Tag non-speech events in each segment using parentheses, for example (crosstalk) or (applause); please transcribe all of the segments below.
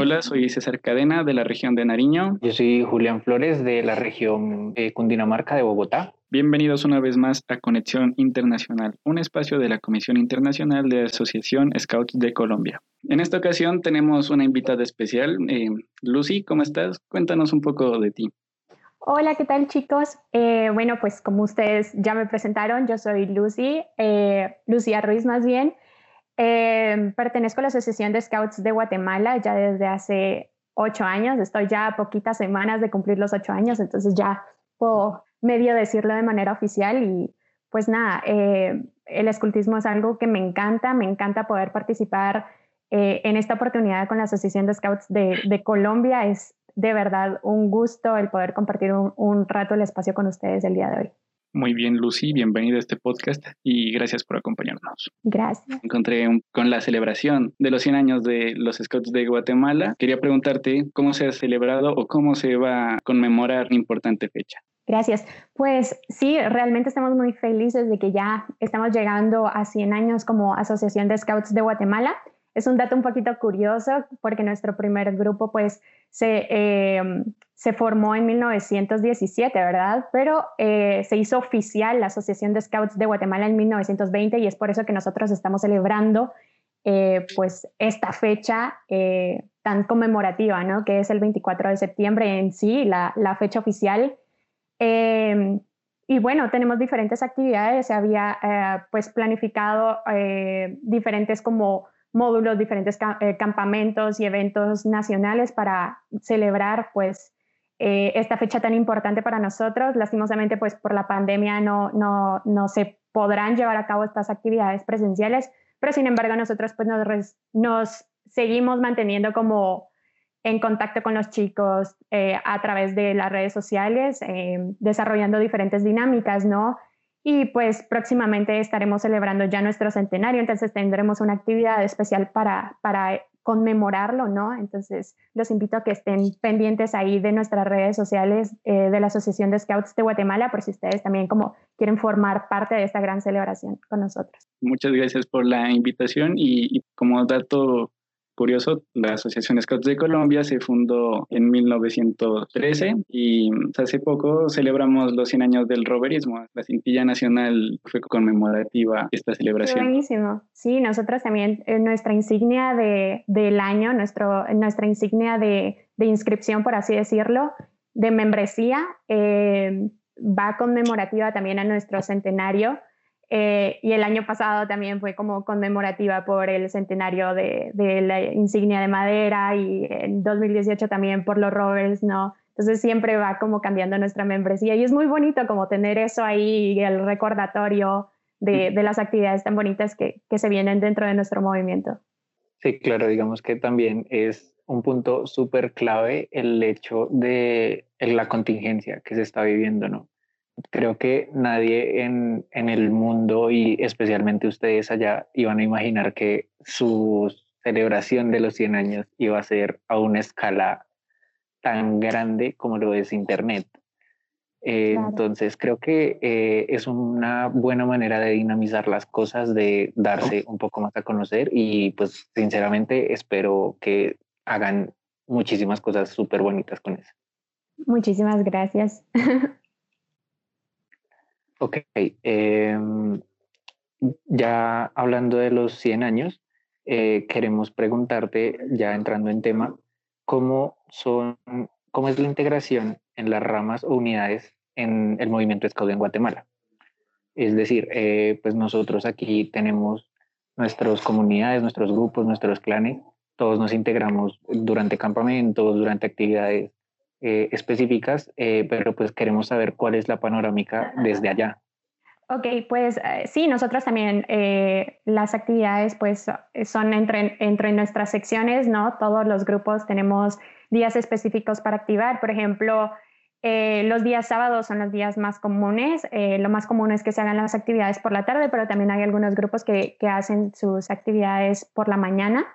Hola, soy César Cadena de la región de Nariño. Yo soy Julián Flores de la región de Cundinamarca de Bogotá. Bienvenidos una vez más a Conexión Internacional, un espacio de la Comisión Internacional de Asociación Scouts de Colombia. En esta ocasión tenemos una invitada especial. Eh, Lucy, ¿cómo estás? Cuéntanos un poco de ti. Hola, ¿qué tal chicos? Eh, bueno, pues como ustedes ya me presentaron, yo soy Lucy, eh, Lucía Ruiz más bien. Eh, pertenezco a la Asociación de Scouts de Guatemala ya desde hace ocho años. Estoy ya a poquitas semanas de cumplir los ocho años, entonces ya puedo medio decirlo de manera oficial. Y pues nada, eh, el escultismo es algo que me encanta, me encanta poder participar eh, en esta oportunidad con la Asociación de Scouts de, Colombia. Es de verdad un gusto el poder compartir un, un rato el espacio con ustedes el día de hoy. Muy bien, Lucy, bienvenida a este podcast y gracias por acompañarnos. Gracias. Encontré con la celebración de los 100 años de los Scouts de Guatemala. Quería preguntarte cómo se ha celebrado o cómo se va a conmemorar una importante fecha. Gracias. Pues sí, realmente estamos muy felices de que ya estamos llegando a 100 años como Asociación de Scouts de Guatemala. Es un dato un poquito curioso porque nuestro primer grupo pues se, eh, se formó en 1917, ¿verdad? Pero eh, se hizo oficial la Asociación de Scouts de Guatemala en 1920 y es por eso que nosotros estamos celebrando eh, pues esta fecha tan conmemorativa, ¿no? Que es el 24 de septiembre en sí, la, la fecha oficial. y bueno, tenemos diferentes actividades, se había pues planificado diferentes como módulos, diferentes campamentos y eventos nacionales para celebrar pues eh, esta fecha tan importante para nosotros. Lastimosamente, pues por la pandemia no, no, no se podrán llevar a cabo estas actividades presenciales, pero sin embargo nosotros pues nos, nos seguimos manteniendo como en contacto con los chicos eh, a través de las redes sociales, eh, desarrollando diferentes dinámicas, ¿no? Y pues próximamente estaremos celebrando ya nuestro centenario, entonces tendremos una actividad especial para, para conmemorarlo, ¿no? Entonces, los invito a que estén pendientes ahí de nuestras redes sociales eh, de la Asociación de Scouts de Guatemala, por si ustedes también como quieren formar parte de esta gran celebración con nosotros. Muchas gracias por la invitación y, y como dato curioso, la Asociación Scouts de Colombia se fundó en 1913 y hace poco celebramos los 100 años del roverismo. La cintilla nacional fue conmemorativa esta celebración. buenísimo. Sí, nosotros también, eh, nuestra insignia de, del año, nuestro, nuestra insignia de, de, inscripción, por así decirlo, de membresía, eh, va conmemorativa también a nuestro centenario eh, y el año pasado también fue como conmemorativa por el centenario de, de, la insignia de madera y en 2018 también por los rovers, ¿no? Entonces siempre va como cambiando nuestra membresía y es muy bonito como tener eso ahí el recordatorio de, de las actividades tan bonitas que, que se vienen dentro de nuestro movimiento. Sí, claro, digamos que también es un punto súper clave el hecho de la contingencia que se está viviendo, ¿no? Creo que nadie en, el mundo y especialmente ustedes allá iban a imaginar que su celebración de los 100 años iba a ser a una escala tan grande como lo es Internet. Eh, entonces creo que eh, es una buena manera de dinamizar las cosas, de darse un poco más a conocer y pues sinceramente espero que hagan muchísimas cosas súper bonitas con eso. Muchísimas gracias. (laughs) Ok, em, ya hablando de los 100 años, eh, queremos preguntarte, ya entrando en tema, ¿cómo, son, ¿cómo es la integración en las ramas o unidades en el movimiento Scout en Guatemala? Es decir, eh, pues nosotros aquí tenemos nuestras comunidades, nuestros grupos, nuestros clanes, todos nos integramos durante campamentos, durante actividades eh, específicas, eh, pero pues queremos saber cuál es la panorámica desde allá. Ok, pues eh, sí, nosotros también las actividades pues son entre, entre nuestras secciones, ¿no? Todos los grupos tenemos días específicos para activar. Por ejemplo, los días sábados son los días más comunes. lo más común es que se hagan las actividades por la tarde, pero también hay algunos grupos que, que hacen sus actividades por la mañana.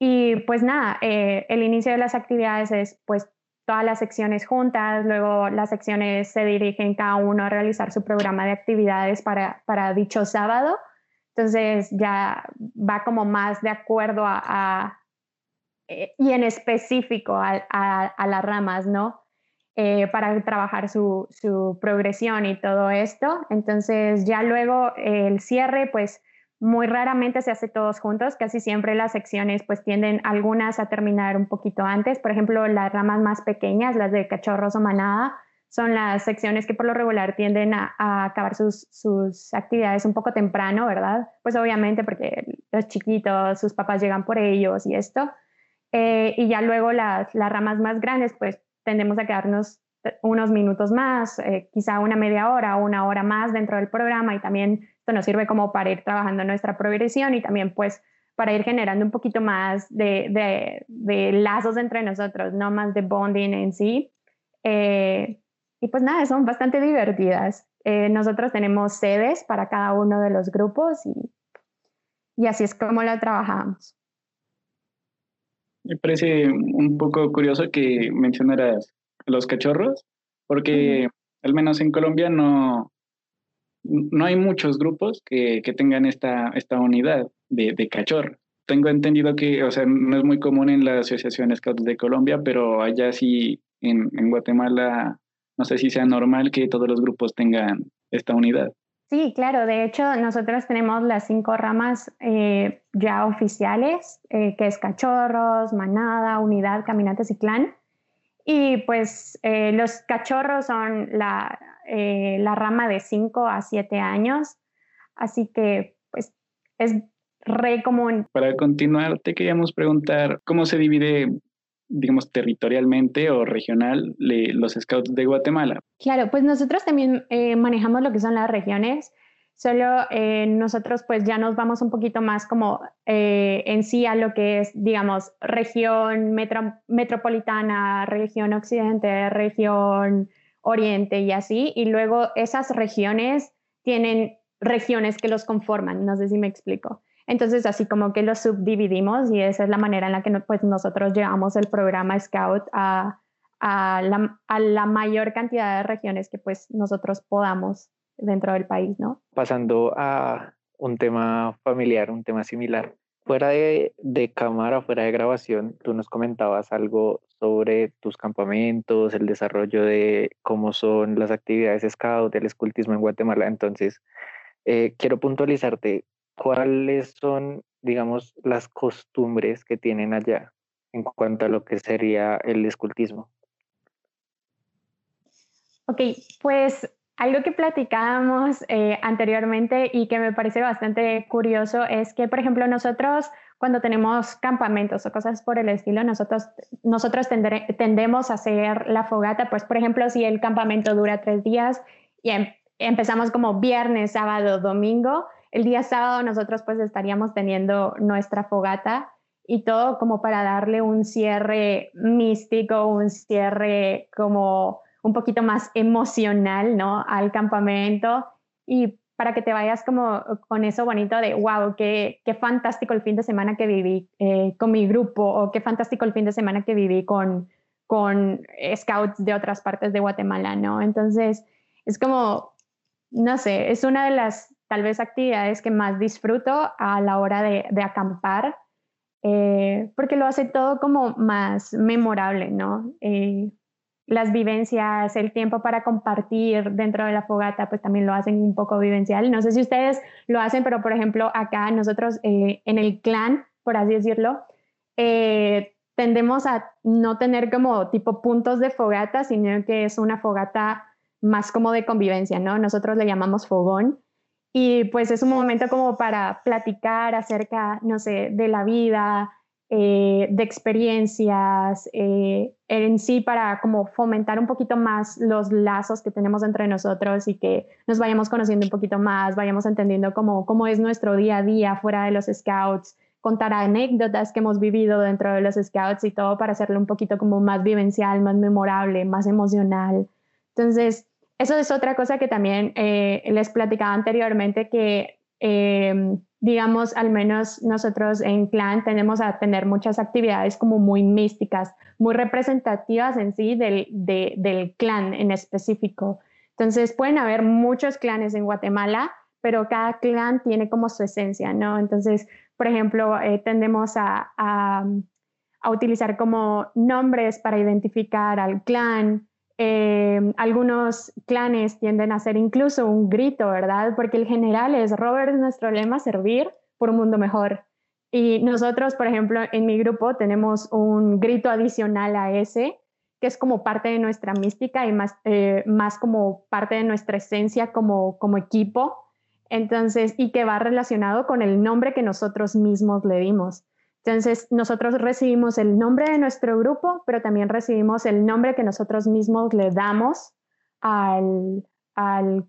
Y pues nada, el inicio de las actividades es pues todas las secciones juntas, luego las secciones se dirigen cada uno a realizar su programa de actividades para, para dicho sábado. Entonces ya va como más de acuerdo a, eh, y en específico a, las ramas, ¿no? Eh, para trabajar su, su, progresión y todo esto. Entonces ya luego el cierre, pues muy raramente se hace todos juntos, casi siempre las secciones pues tienden algunas a terminar un poquito antes, por ejemplo las ramas más pequeñas, las de cachorros o manada, son las secciones que por lo regular tienden a, acabar sus, sus, actividades un poco temprano, ¿verdad? Pues obviamente porque los chiquitos, sus papás llegan por ellos y esto. Eh, y ya luego las, las, ramas más grandes, pues tendemos a quedarnos unos minutos más, eh, quizá una media hora o una hora más dentro del programa y también esto nos sirve como para ir trabajando nuestra progresión y también pues para ir generando un poquito más de, de, lazos entre nosotros, no más de bonding en sí. Eh, y pues nada, son bastante divertidas. Eh, nosotros tenemos sedes para cada uno de los grupos y, y así es como la trabajamos. Me parece un poco curioso que mencionaras los cachorros, porque al menos en Colombia no, no hay muchos grupos que, que tengan esta, esta unidad de, de cachorro. Tengo entendido que, o sea, no es muy común en la Asociación Scouts de Colombia, pero allá sí, en, en Guatemala, no sé si sea normal que todos los grupos tengan esta unidad. Sí, claro. De hecho, nosotros tenemos las cinco ramas eh, ya oficiales, eh, que es cachorros, manada, unidad, caminantes y clan. Y pues eh, los cachorros son la, eh, la rama de 5 a 7 años, así que pues es re común. Para continuar, te queríamos preguntar cómo se divide digamos, territorialmente o regional los scouts de Guatemala. Claro, pues nosotros también eh, manejamos lo que son las regiones, solo eh, nosotros pues ya nos vamos un poquito más como en sí a lo que es, digamos, región metropolitana, región occidente, región oriente y así, y luego esas regiones tienen regiones que los conforman, no sé si me explico. Entonces, así como que los subdividimos y esa es la manera en la que pues, nosotros llevamos el programa Scout a, a, la, a, la, mayor cantidad de regiones que pues nosotros podamos dentro del país, ¿no? Pasando a un tema familiar, un tema similar. Fuera de, de, cámara, fuera de grabación, tú nos comentabas algo sobre tus campamentos, el desarrollo de cómo son las actividades scout, del escultismo en Guatemala. Entonces, eh, quiero puntualizarte cuáles son, digamos, las costumbres que tienen allá en cuanto a lo que sería el escultismo. Ok, pues algo que platicábamos eh, anteriormente y que me parece bastante curioso es que, por ejemplo, nosotros cuando tenemos campamentos o cosas por el estilo, nosotros, nosotros tendemos a hacer la fogata, pues por ejemplo, si el campamento dura tres días y em, empezamos como viernes, sábado, domingo, el día sábado nosotros pues estaríamos teniendo nuestra fogata y todo como para darle un cierre místico, un cierre como un poquito más emocional, ¿no? Al campamento y para que te vayas como con eso bonito de, wow, qué, qué fantástico el fin de semana que viví eh, con mi grupo o qué fantástico el fin de semana que viví con, con scouts de otras partes de Guatemala, ¿no? Entonces, es como, no sé, es una de las tal vez actividades que más disfruto a la hora de, de acampar, eh, porque lo hace todo como más memorable, ¿no? Eh, las vivencias, el tiempo para compartir dentro de la fogata, pues también lo hacen un poco vivencial. No sé si ustedes lo hacen, pero por ejemplo, acá nosotros eh, en el clan, por así decirlo, eh, tendemos a no tener como tipo puntos de fogata, sino que es una fogata más como de convivencia, ¿no? Nosotros le llamamos fogón. Y pues es un momento como para platicar acerca, no sé, de la vida, eh, de experiencias eh, en sí para como fomentar un poquito más los lazos que tenemos entre nosotros y que nos vayamos conociendo un poquito más, vayamos entendiendo cómo, cómo es nuestro día a día fuera de los scouts, contar anécdotas que hemos vivido dentro de los scouts y todo para hacerlo un poquito como más vivencial, más memorable, más emocional. Entonces, eso es otra cosa que también eh, les platicaba anteriormente que digamos, al menos nosotros en Clan tenemos a tener muchas actividades como muy místicas, muy representativas en sí del, del clan en específico. Entonces pueden haber muchos clanes en Guatemala, pero cada clan tiene como su esencia, ¿no? Entonces, por ejemplo, eh, tendemos a, a, a utilizar como nombres para identificar al clan. Eh, algunos clanes tienden a hacer incluso un grito, ¿verdad? Porque el general es, Robert, nuestro lema, servir por un mundo mejor. Y nosotros, por ejemplo, en mi grupo tenemos un grito adicional a ese, que es como parte de nuestra mística y más, eh, como parte de nuestra esencia como equipo. Entonces, y que va relacionado con el nombre que nosotros mismos le dimos. Entonces, nosotros recibimos el nombre de nuestro grupo, pero también recibimos el nombre que nosotros mismos le damos al,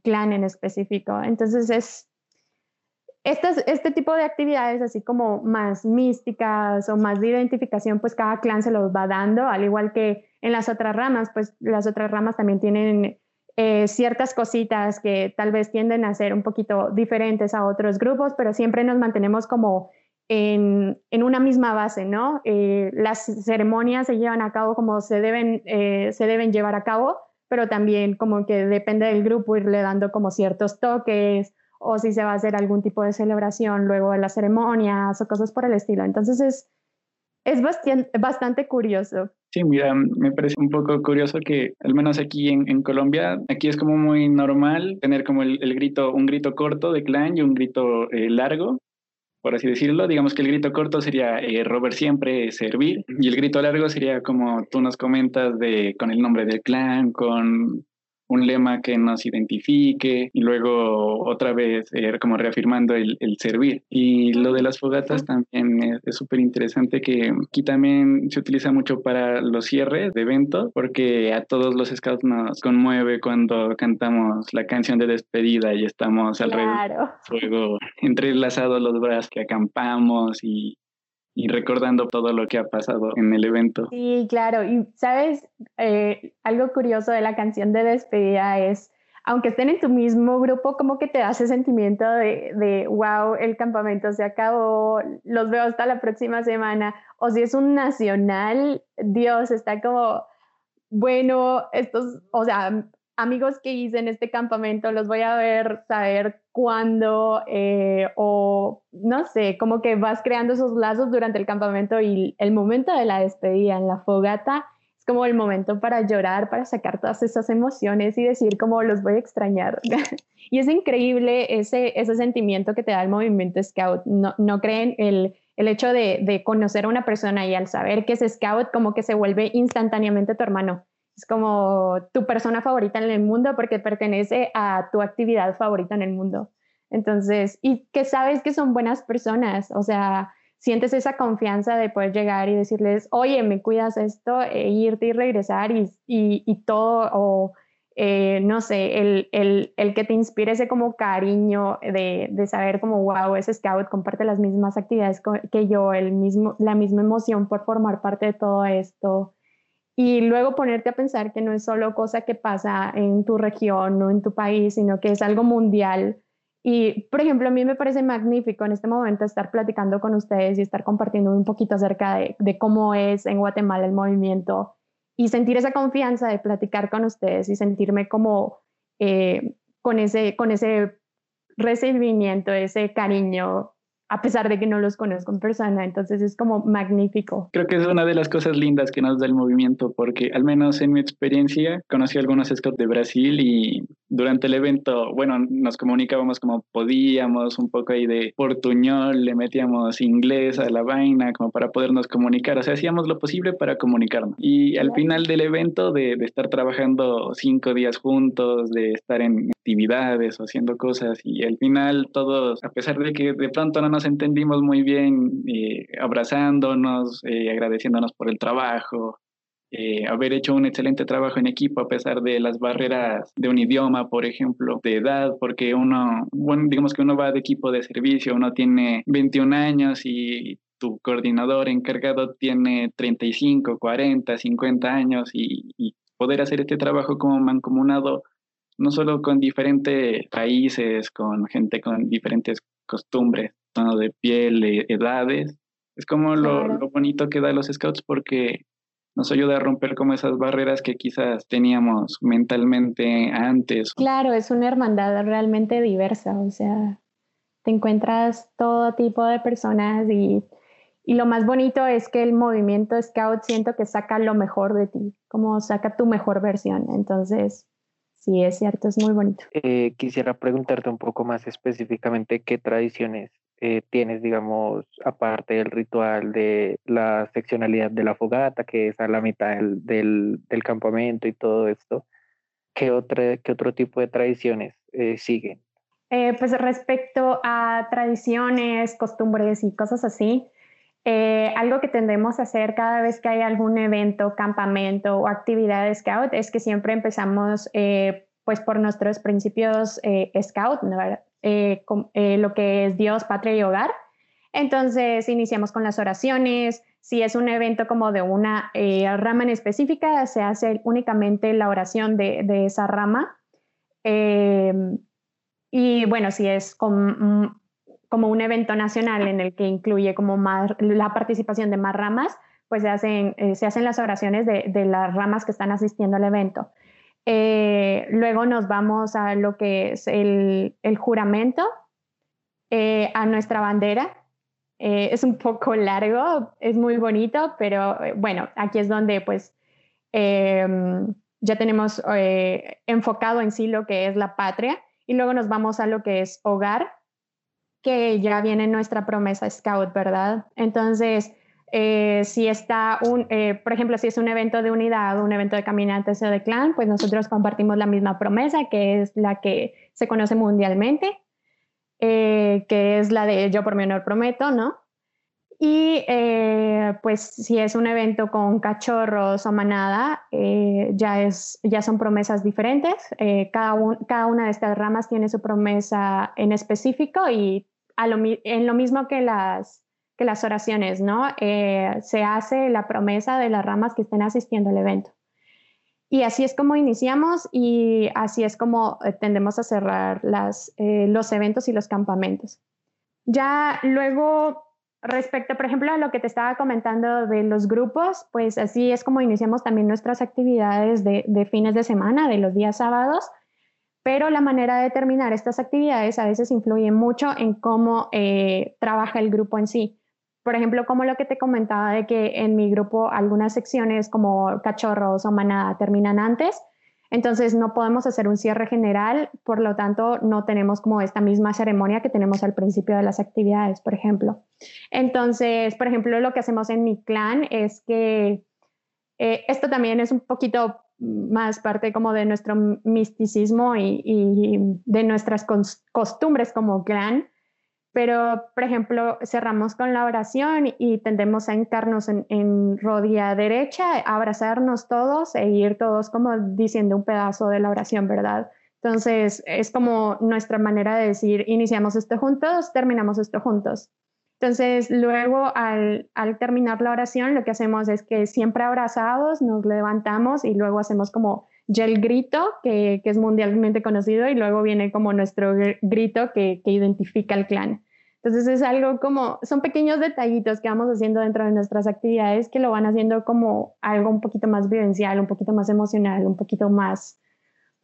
clan en específico. Entonces, es este, este tipo de actividades, así como más místicas o más de identificación, pues cada clan se los va dando, al igual que en las otras ramas, pues las otras ramas también tienen eh, ciertas cositas que tal vez tienden a ser un poquito diferentes a otros grupos, pero siempre nos mantenemos como en, una misma base, ¿no? Eh, las ceremonias se llevan a cabo como se deben, eh, se deben llevar a cabo, pero también como que depende del grupo irle dando como ciertos toques o si se va a hacer algún tipo de celebración luego de las ceremonias o cosas por el estilo. Entonces es, es bastante, curioso. Sí, mira, me parece un poco curioso que al menos aquí en, Colombia, aquí es como muy normal tener como el, grito, un grito corto de clan y un grito eh, largo por así decirlo. Digamos que el grito corto sería eh, Robert siempre, servir, y el grito largo sería como tú nos comentas de con el nombre del clan, con un lema que nos identifique y luego otra vez eh, como reafirmando el, servir. Y lo de las fogatas también es súper interesante que aquí también se utiliza mucho para los cierres de eventos porque a todos los scouts nos conmueve cuando cantamos la canción de despedida y estamos alrededor del fuego (laughs) entrelazados los brazos que acampamos y y recordando todo lo que ha pasado en el evento. Sí, claro. Y sabes, eh, algo curioso de la canción de despedida es, aunque estén en tu mismo grupo, como que te da ese sentimiento de, de, wow, el campamento se acabó, los veo hasta la próxima semana. O si es un nacional, Dios, está como, bueno, estos, o sea, amigos que hice en este campamento, los voy a ver, saber cuándo, eh, o no sé, como que vas creando esos lazos durante el campamento y el momento de la despedida en la fogata es como el momento para llorar, para sacar todas esas emociones y decir como los voy a extrañar. (laughs) y es increíble ese, ese sentimiento que te da el movimiento Scout. No, no creen el, el hecho de, de conocer a una persona y al saber que es Scout como que se vuelve instantáneamente tu hermano es como tu persona favorita en el mundo porque pertenece a tu actividad favorita en el mundo. Entonces, y que sabes que son buenas personas, o sea, sientes esa confianza de poder llegar y decirles, oye, me cuidas esto, e irte y regresar y, y, todo, o eh, no sé, el, el, el, que te inspire ese como cariño de, de, saber como, wow, ese scout comparte las mismas actividades que yo, el mismo, la misma emoción por formar parte de todo esto y luego ponerte a pensar que no es solo cosa que pasa en tu región o en tu país, sino que es algo mundial. Y, por ejemplo, a mí me parece magnífico en este momento estar platicando con ustedes y estar compartiendo un poquito acerca de, de cómo es en Guatemala el movimiento y sentir esa confianza de platicar con ustedes y sentirme como eh, con, ese, con ese recibimiento, ese cariño a pesar de que no los conozco en persona, entonces es como magnífico. Creo que es una de las cosas lindas que nos da el movimiento, porque al menos en mi experiencia conocí a algunos scouts de Brasil y durante el evento, bueno, nos comunicábamos como podíamos, un poco ahí de portuñol, le metíamos inglés a la vaina como para podernos comunicar, o sea, hacíamos lo posible para comunicarnos. Y al final del evento, de, de estar trabajando cinco días juntos, de estar en actividades o haciendo cosas, y al final todos, a pesar de que de pronto no nos entendimos muy bien, eh, abrazándonos, eh, agradeciéndonos por el trabajo, eh, haber hecho un excelente trabajo en equipo a pesar de las barreras de un idioma, por ejemplo, de edad, porque uno, bueno, digamos que uno va de equipo de servicio, uno tiene 21 años y tu coordinador encargado tiene 35, 40, 50 años y, y poder hacer este trabajo como mancomunado no solo con diferentes países, con gente con diferentes costumbres, tono de piel, edades. Es como lo, bonito que da los scouts porque nos ayuda a romper como esas barreras que quizás teníamos mentalmente antes. Claro, es una hermandad realmente diversa, o sea, te encuentras todo tipo de personas y, Y lo más bonito es que el movimiento Scout siento que saca lo mejor de ti, como saca tu mejor versión. Entonces, sí, es cierto, es muy bonito. Eh, quisiera preguntarte un poco más específicamente qué tradiciones eh, tienes, digamos, aparte del ritual de la seccionalidad de la fogata, que es a la mitad del, del, campamento y todo esto, ¿qué, otra, qué otro tipo de tradiciones eh, siguen? pues respecto a tradiciones, costumbres y cosas así, eh, algo que tendemos a hacer cada vez que hay algún evento, campamento o actividad de scout es que siempre empezamos eh, pues por nuestros principios eh, scout, lo que es Dios, patria y hogar. Entonces iniciamos con las oraciones. Si es un evento como de una rama en específica, se hace únicamente la oración de, de esa rama. y bueno, si es con como un evento nacional en el que incluye como más la participación de más ramas, pues se hacen, eh, se hacen las oraciones de, de, las ramas que están asistiendo al evento. Eh, luego nos vamos a lo que es el, juramento, eh, a nuestra bandera. es un poco largo, es muy bonito, pero bueno, aquí es donde pues em, ya tenemos enfocado en sí lo que es la patria y luego nos vamos a lo que es hogar, que ya viene nuestra promesa Scout, ¿verdad? Entonces, eh, si está un, eh, por ejemplo, si es un evento de unidad, un evento de caminantes o de clan, pues nosotros compartimos la misma promesa, que es la que se conoce mundialmente, eh, que es la de yo por mi honor prometo, ¿no? Y pues si es un evento con cachorros o manada, ya, es, ya son promesas diferentes. cada, cada una de estas ramas tiene su promesa en específico y en lo mismo que las, que las oraciones, ¿no? Eh, se hace la promesa de las ramas que estén asistiendo al evento. Y así es como iniciamos y así es como eh, tendemos a cerrar las, eh, los eventos y los campamentos. Ya luego, respecto, por ejemplo, a lo que te estaba comentando de los grupos, pues así es como iniciamos también nuestras actividades de, fines de semana, de los días sábados pero la manera de terminar estas actividades a veces influye mucho en cómo trabaja el grupo en sí. Por ejemplo, como lo que te comentaba de que en mi grupo algunas secciones como cachorros o manada terminan antes, entonces no podemos hacer un cierre general, por lo tanto no tenemos como esta misma ceremonia que tenemos al principio de las actividades, por ejemplo. Entonces, por ejemplo, lo que hacemos en mi clan es que eh, esto también es un poquito más parte como de nuestro misticismo y, de nuestras costumbres como clan. Pero, por ejemplo, cerramos con la oración y tendemos a hincarnos en, rodilla derecha, abrazarnos todos e ir todos como diciendo un pedazo de la oración, ¿verdad? Entonces, es como nuestra manera de decir, iniciamos esto juntos, terminamos esto juntos. Entonces, luego al, terminar la oración, lo que hacemos es que siempre abrazados nos levantamos y luego hacemos como ya el grito, que, es mundialmente conocido, y luego viene como nuestro grito que, que identifica el clan. Entonces es algo como, son pequeños detallitos que vamos haciendo dentro de nuestras actividades que lo van haciendo como algo un poquito más vivencial, un poquito más emocional, un poquito más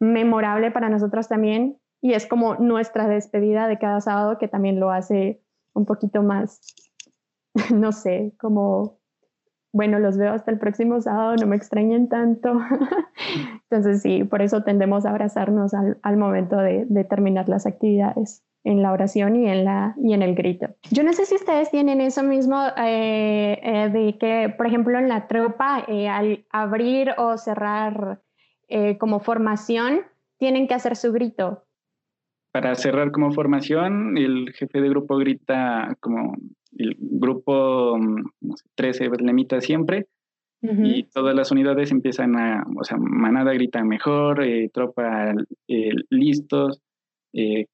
memorable para nosotros también. Y es como nuestra despedida de cada sábado que también lo hace un poquito más, (laughs) no sé, como, bueno, los veo hasta el próximo sábado, no me extrañen tanto. (laughs) Entonces sí, por eso tendemos a abrazarnos al, momento de, terminar las actividades en la oración y en, la, y en el grito. Yo no sé si ustedes tienen eso mismo eh, eh, de que, por ejemplo, en la tropa, eh, al abrir o cerrar como formación, tienen que hacer su grito para cerrar como formación, el jefe de grupo grita como el grupo 13 mm, siempre y todas las unidades empiezan a, o sea, manada grita mejor, eh, tropa eh, listos, eh,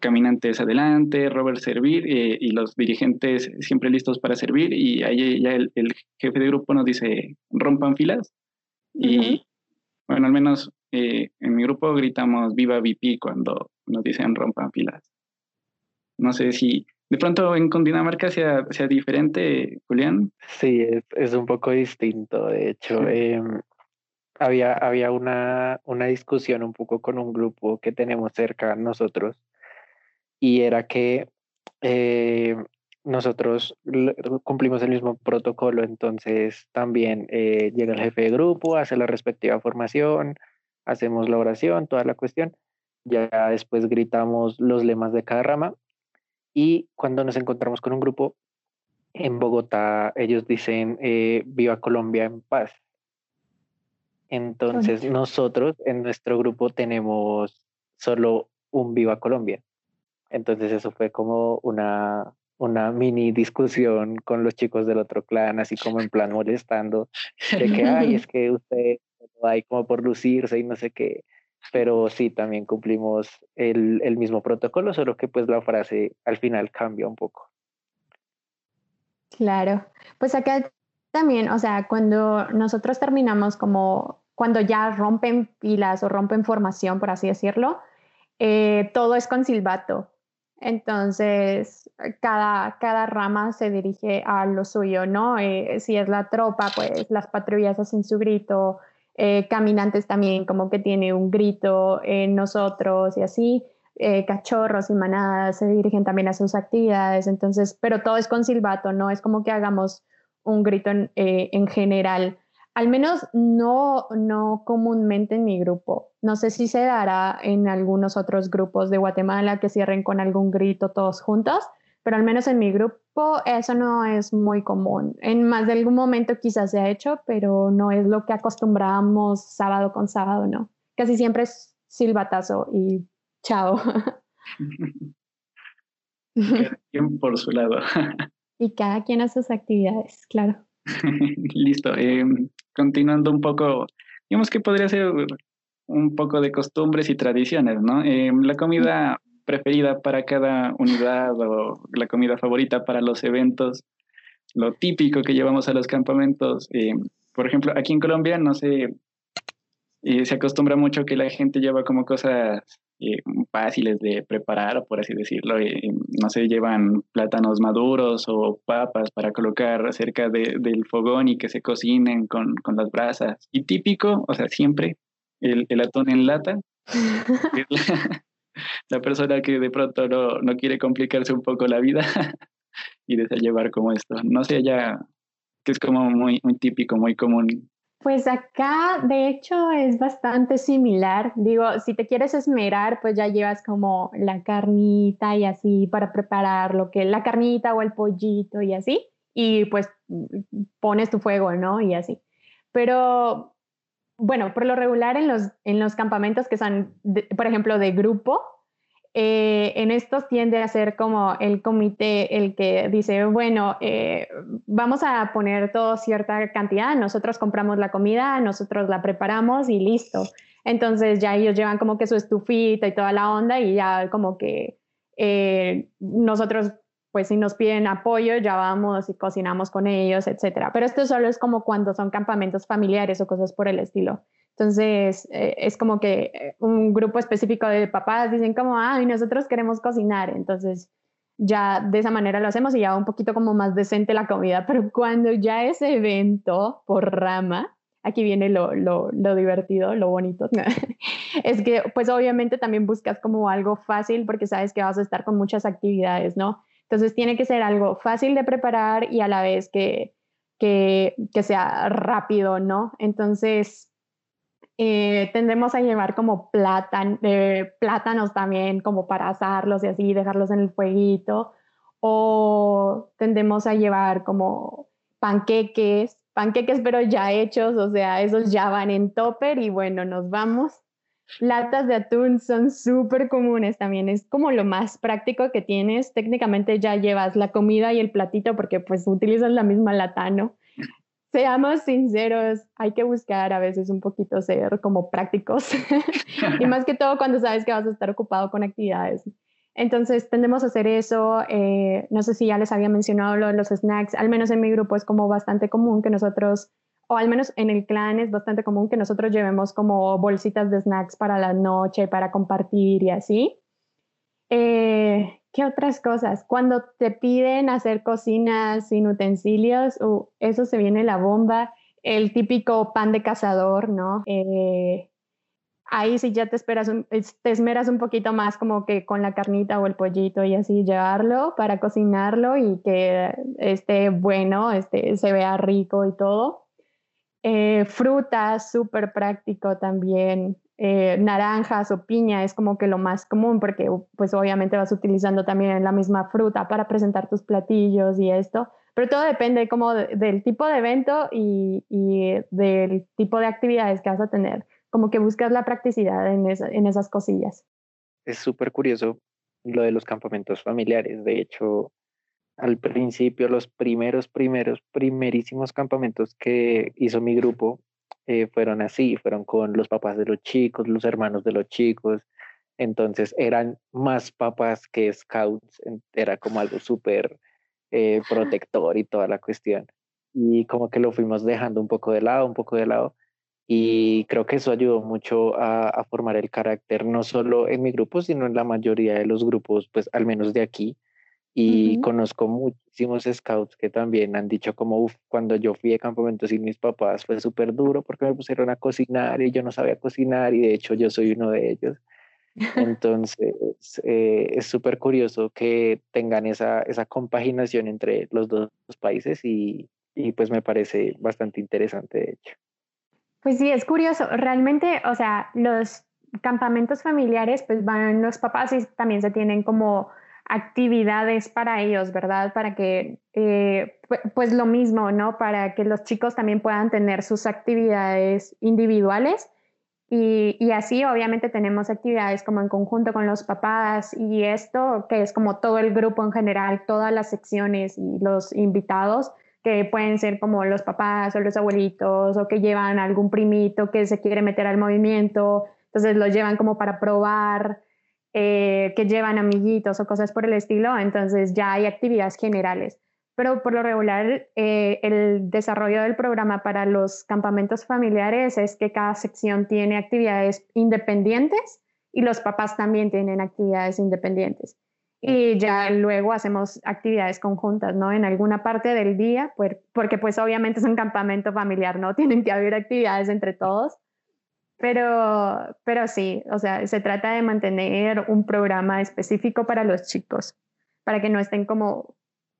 caminantes adelante, Robert servir y los dirigentes siempre listos para servir y ahí ya el, jefe de grupo nos dice rompan filas y bueno, al menos en mi grupo gritamos viva VP cuando nos dicen rompan filas. No sé si de pronto en Cundinamarca sea, sea diferente, Julián. Sí, es, es un poco distinto. De hecho, em, había, había una, una discusión un poco con un grupo que tenemos cerca nosotros y era que, eh, nosotros cumplimos el mismo protocolo, entonces también eh, llega el jefe de grupo, hace la respectiva formación, hacemos la oración, toda la cuestión, ya después gritamos los lemas de cada rama y cuando nos encontramos con un grupo en Bogotá, ellos dicen eh, Viva Colombia en paz. Entonces nosotros en nuestro grupo tenemos solo un Viva Colombia. Entonces eso fue como una, una mini discusión con los chicos del otro clan, así como en plan molestando, de que, ay, es (laughs) que usted hay como por lucirse y no sé qué. Pero sí, también cumplimos el, el mismo protocolo, solo que pues la frase al final cambia un poco. Claro, pues acá también, o sea, cuando nosotros terminamos como, cuando ya rompen pilas o rompen formación, por así decirlo, eh, todo es con silbato. Entonces, cada, cada rama se dirige a lo suyo, ¿no? Eh, si es la tropa, pues las patrullas hacen su grito, eh, caminantes también como que tiene un grito, en nosotros y así. cachorros y manadas se dirigen también a sus actividades, entonces, pero todo es con silbato, no es como que hagamos un grito en, en general al menos no, no comúnmente en mi grupo. No sé si se dará en algunos otros grupos de Guatemala que cierren con algún grito todos juntos, pero al menos en mi grupo eso no es muy común. En más de algún momento quizás se ha hecho, pero no es lo que acostumbramos sábado con sábado, ¿no? Casi siempre es silbatazo y chao. Cada (laughs) quien por su lado. y cada quien a sus actividades, claro. (laughs) Listo. Eh, continuando un poco, digamos que podría ser un poco de costumbres y tradiciones, ¿no? Eh, la comida preferida para cada unidad o la comida favorita para los eventos, lo típico que llevamos a los campamentos. Eh, por ejemplo, aquí en Colombia, no sé, se acostumbra mucho que la gente lleva como cosas eh, fáciles de preparar, por así decirlo. no se llevan plátanos maduros o papas para colocar cerca del fogón y que se cocinen con, con, las brasas. Y típico, o sea, siempre el, el atún en lata. (laughs) (laughs) la, persona que de pronto no, no quiere complicarse un poco la vida (laughs) y desea llevar como esto. No sé, ya que es como muy, muy típico, muy común pues acá, de hecho, es bastante similar. Digo, si te quieres esmerar, pues ya llevas como la carnita y así para preparar lo que la carnita o el pollito y así. Y pues pones tu fuego, ¿no? Y así. Pero bueno, por lo regular en los, en los campamentos que son, por ejemplo, de grupo, eh, en estos tiende a ser como el comité el que dice, bueno, eh, vamos a poner todo cierta cantidad, nosotros compramos la comida, nosotros la preparamos y listo. Entonces ya ellos llevan como que su estufita y toda la onda y ya como que eh, nosotros pues si nos piden apoyo ya vamos y cocinamos con ellos, etcétera. Pero esto solo es como cuando son campamentos familiares o cosas por el estilo. Entonces, eh, es como que eh, un grupo específico de papás dicen como, ah, nosotros queremos cocinar. Entonces, ya de esa manera lo hacemos y ya un poquito como más decente la comida. Pero cuando ya es evento por rama, aquí viene lo, lo, lo divertido, lo bonito, (laughs) es que pues obviamente también buscas como algo fácil porque sabes que vas a estar con muchas actividades, ¿no? Entonces tiene que ser algo fácil de preparar y a la vez que, que, sea rápido, ¿no? Entonces, eh, tendemos a llevar como eh, plátanos también como para asarlos y así, dejarlos en el fueguito. O tendemos a llevar como panqueques, panqueques pero ya hechos, o sea, esos ya van en topper y bueno, nos vamos. Latas de atún son súper comunes también, es como lo más práctico que tienes. Técnicamente ya llevas la comida y el platito porque pues utilizas la misma lata, ¿no? (laughs) seamos sinceros, hay que buscar a veces un poquito ser como prácticos (laughs) y más que todo cuando sabes que vas a estar ocupado con actividades. Entonces tendemos a hacer eso. Eh, no sé si ya les había mencionado lo de los snacks, al menos en mi grupo es como bastante común que nosotros, o al menos en el clan es bastante común que nosotros llevemos como bolsitas de snacks para la noche, para compartir y así. Eh, ¿Qué otras cosas? Cuando te piden hacer cocinas sin utensilios, uh, eso se viene la bomba. El típico pan de cazador, ¿no? Eh, ahí sí ya te esperas te esmeras un poquito más como que con la carnita o el pollito y así llevarlo para cocinarlo y que esté bueno, este, se vea rico y todo. Eh, frutas, súper práctico también. Eh, naranjas o piña es como que lo más común porque pues obviamente vas utilizando también la misma fruta para presentar tus platillos y esto, pero todo depende como del tipo de evento y, y, del tipo de actividades que vas a tener, como que buscas la practicidad en, en esas cosillas. Es súper curioso lo de los campamentos familiares, de hecho al principio, los primeros, primeros, primerísimos campamentos que hizo mi grupo eh, fueron así, fueron con los papás de los chicos, los hermanos de los chicos, entonces eran más papás que scouts, era como algo súper eh, protector y toda la cuestión. Y como que lo fuimos dejando un poco de lado, un poco de lado. Y creo que eso ayudó mucho a, a formar el carácter, no solo en mi grupo, sino en la mayoría de los grupos, pues al menos de aquí, y conozco muchísimos scouts que también han dicho como, uff, cuando yo fui a campamento sin mis papás fue súper duro porque me pusieron a cocinar y yo no sabía cocinar y de hecho yo soy uno de ellos. (laughs) Entonces, eh, es súper curioso que tengan esa, esa compaginación entre los dos países y, y pues me parece bastante interesante, de hecho. Pues sí, es curioso. Realmente, o sea, los campamentos familiares, pues van los papás y también se tienen como actividades para ellos, ¿verdad? Para que, eh, pues lo mismo, ¿no? Para que los chicos también puedan tener sus actividades individuales y, y, así obviamente tenemos actividades como en conjunto con los papás y esto, que es como todo el grupo en general, todas las secciones y los invitados, que pueden ser como los papás o los abuelitos o que llevan algún primito que se quiere meter al movimiento, entonces los llevan como para probar eh, que llevan amiguitos o cosas por el estilo, entonces ya hay actividades generales. Pero por lo regular, eh, el desarrollo del programa para los campamentos familiares es que cada sección tiene actividades independientes y los papás también tienen actividades independientes. Y ya luego hacemos actividades conjuntas, ¿no? En alguna parte del día, porque pues obviamente es un campamento familiar, ¿no? (laughs) Tienen que haber actividades entre todos pero, pero sí, o sea, se trata de mantener un programa específico para los chicos, para que no estén como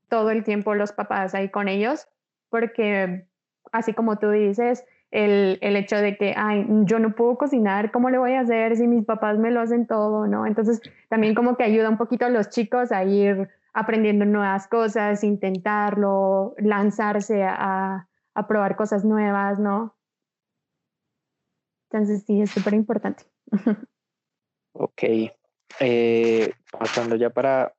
todo el tiempo los papás ahí con ellos, porque así como tú dices, el, el, hecho de que, ay, yo no puedo cocinar, ¿cómo le voy a hacer si mis papás me lo hacen todo, no? Entonces, también como que ayuda un poquito a los chicos a ir aprendiendo nuevas cosas, intentarlo, lanzarse a, a probar cosas nuevas, ¿no? Entonces sí, es súper importante. (laughs) Ok. Eh, pasando ya para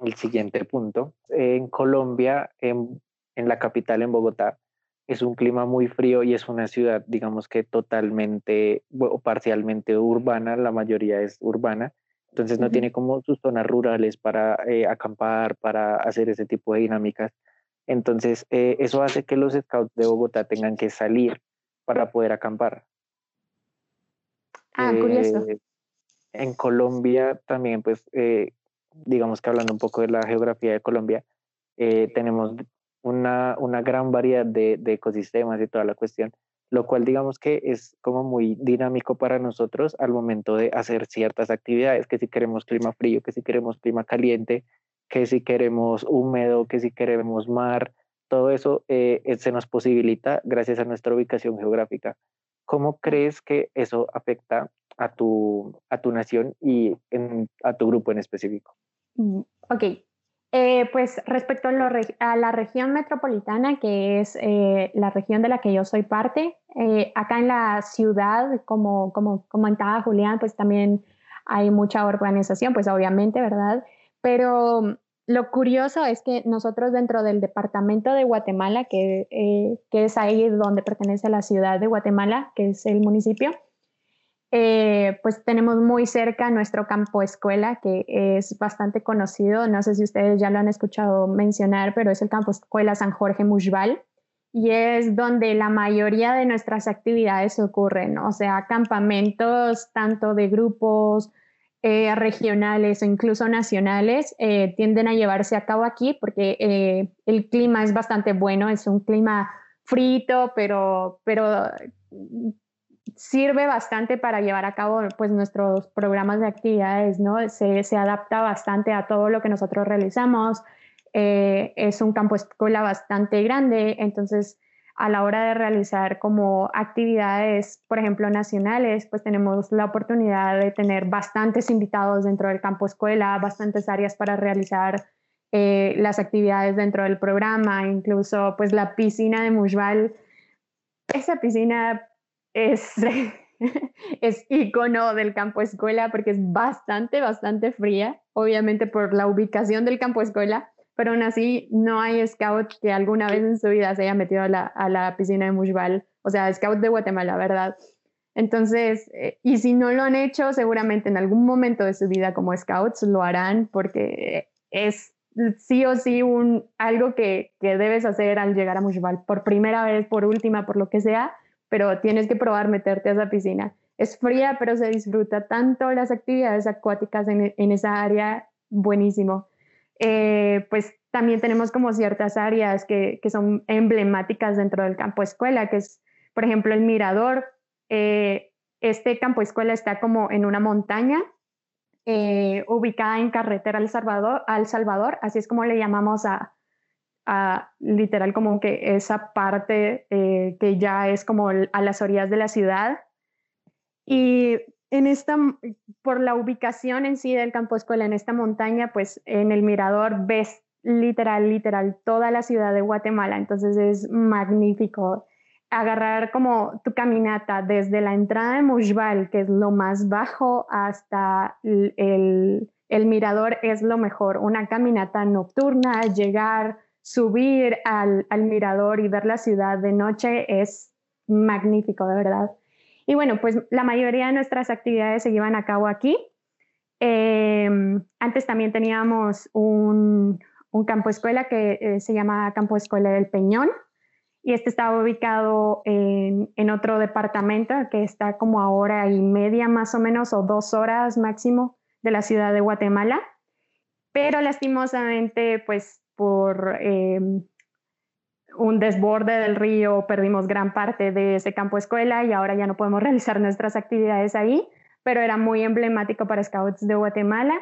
el siguiente punto. En Colombia, en, en, la capital, en Bogotá, es un clima muy frío y es una ciudad, digamos que totalmente o parcialmente urbana, la mayoría es urbana. Entonces no tiene como sus zonas rurales para eh, acampar, para hacer ese tipo de dinámicas. Entonces eh, eso hace que los scouts de Bogotá tengan que salir para poder acampar. Ah, curioso. Eh, en Colombia también, pues, eh, digamos que hablando un poco de la geografía de Colombia, eh, tenemos una, una, gran variedad de, de, ecosistemas y toda la cuestión, lo cual digamos que es como muy dinámico para nosotros al momento de hacer ciertas actividades, que si queremos clima frío, que si queremos clima caliente, que si queremos húmedo, que si queremos mar, todo eso se nos posibilita gracias a nuestra ubicación geográfica. ¿Cómo crees que eso afecta a tu, a tu nación y a tu grupo en específico? Mm, ok, eh, pues respecto a, la región metropolitana, que es eh, la región de la que yo soy parte, eh, acá en la ciudad, como, como comentaba Julián, pues también hay mucha organización, pues obviamente, ¿verdad? Pero lo curioso es que nosotros dentro del departamento de Guatemala, que, eh, que, es ahí donde pertenece la ciudad de Guatemala, que es el municipio, eh, pues tenemos muy cerca nuestro campo escuela, que es bastante conocido. No sé si ustedes ya lo han escuchado mencionar, pero es el campo escuela San Jorge Mushbal y es donde la mayoría de nuestras actividades ocurren, o sea, campamentos tanto de grupos, eh, regionales o incluso nacionales eh, tienden a llevarse a cabo aquí porque eh, el clima es bastante bueno, es un clima frito, pero, pero sirve bastante para llevar a cabo pues nuestros programas de actividades, ¿no? Se, se adapta bastante a todo lo que nosotros realizamos. Es un campo escuela bastante grande, entonces a la hora de realizar como actividades, por ejemplo, nacionales, pues tenemos la oportunidad de tener bastantes invitados dentro del campo escuela, bastantes áreas para realizar eh, las actividades dentro del programa, incluso pues la piscina de Mujbal. Esa piscina es, (laughs) es icono del campo escuela porque es bastante, bastante fría, obviamente por la ubicación del campo escuela, pero aún así no hay scout que alguna vez en su vida se haya metido a la, a la piscina de Mushbal, o sea, scout de Guatemala, ¿verdad? Entonces, eh, y si no lo han hecho, seguramente en algún momento de su vida como scouts lo harán porque es sí o sí un, algo que, que debes hacer al llegar a Mushbal, por primera vez, por última, por lo que sea, pero tienes que probar meterte a esa piscina. Es fría, pero se disfruta tanto las actividades acuáticas en, en esa área, buenísimo. Eh, pues también tenemos como ciertas áreas que, que, son emblemáticas dentro del campo escuela, que es, por ejemplo, el mirador. Eh, este campo escuela está como en una montaña eh, ubicada en carretera al Salvador, al Salvador, así es como le llamamos a, literal como que esa parte que ya es como a las orillas de la ciudad. Y en esta, por la ubicación en sí del campo escuela en esta montaña, pues en el mirador ves literal, literal toda la ciudad de Guatemala. Entonces es magnífico agarrar como tu caminata desde la entrada de Mujbal, que es lo más bajo, hasta el, el mirador es lo mejor. Una caminata nocturna, llegar, subir al, al mirador y ver la ciudad de noche es magnífico, de verdad. Y bueno, pues la mayoría de nuestras actividades se llevan a cabo aquí. Em, antes también teníamos un, campo escuela que eh, se llama Campo Escuela del Peñón y este estaba ubicado en, en, otro departamento que está como a hora y media más o menos o dos horas máximo de la ciudad de Guatemala. Pero lastimosamente, pues por em, un desborde del río, perdimos gran parte de ese campo escuela y ahora ya no podemos (laughs) realizar nuestras actividades ahí, pero era muy emblemático para Scouts de Guatemala.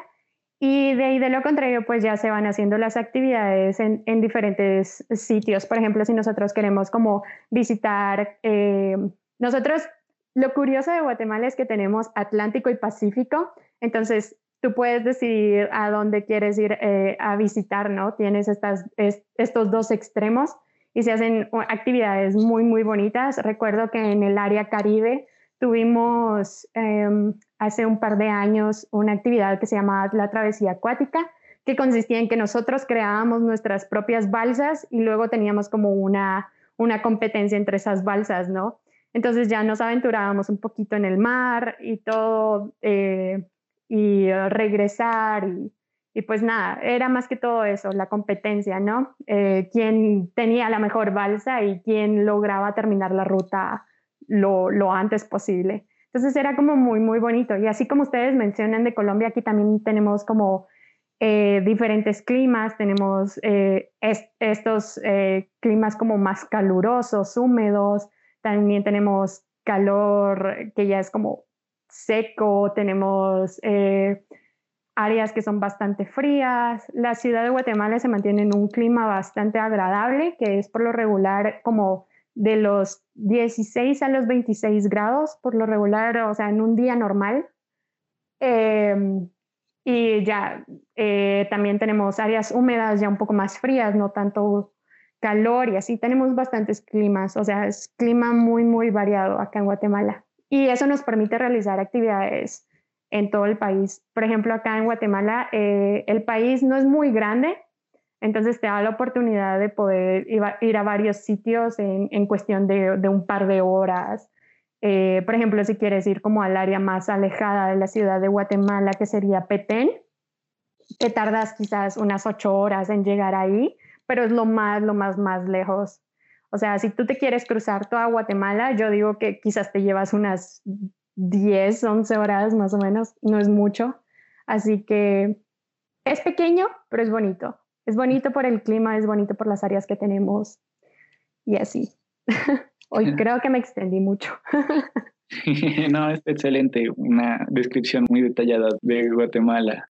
Y de ahí de lo contrario, pues ya se van haciendo las actividades en, en diferentes sitios. Por ejemplo, si nosotros queremos como visitar, eh, nosotros, lo curioso de Guatemala es que tenemos Atlántico y Pacífico, entonces tú puedes decidir a dónde quieres ir eh, a visitar, ¿no? Tienes estas, estos dos extremos y se hacen actividades muy, muy bonitas. Recuerdo que en el área Caribe tuvimos em, hace un par de años una actividad que se llamaba la travesía acuática, que consistía en que nosotros creábamos nuestras propias balsas y luego teníamos como una, una competencia entre esas balsas, ¿no? Entonces ya nos aventurábamos un poquito en el mar y todo, eh, y regresar y y pues nada, era más que todo eso, la competencia, ¿no? Eh, quién tenía la mejor balsa y quién lograba terminar la ruta lo, lo, antes posible. Entonces era como muy, muy bonito. Y así como ustedes mencionan de Colombia, aquí también tenemos como eh, diferentes climas, tenemos eh, estos climas como más calurosos, húmedos, también tenemos calor que ya es como seco, tenemos áreas que son bastante frías. La ciudad de Guatemala se mantiene en un clima bastante agradable, que es por lo regular como de los 16 a los 26 grados, por lo regular, o sea, en un día normal. Em, y ya eh, también tenemos áreas húmedas ya un poco más frías, no tanto calor y así. Tenemos bastantes climas, o sea, es clima muy, muy variado acá en Guatemala. Y eso nos permite realizar actividades en todo el país. Por ejemplo, acá en Guatemala, eh, el país no es muy grande, entonces te da la oportunidad de poder ir a varios sitios en, en cuestión de, de, un par de horas. Eh, por ejemplo, si quieres ir como al área más alejada de la ciudad de Guatemala, que sería Petén, te tardas quizás unas ocho horas en llegar ahí, pero es lo más, lo más, más lejos. O sea, si tú te quieres cruzar toda Guatemala, yo digo que quizás te llevas unas 10, 11 horas más o menos, no es mucho. Así que es pequeño, pero es bonito. Es bonito por el clima, es bonito por las áreas que tenemos y así. (laughs) Hoy creo que me extendí mucho. (laughs) no, es excelente, una descripción muy detallada de Guatemala.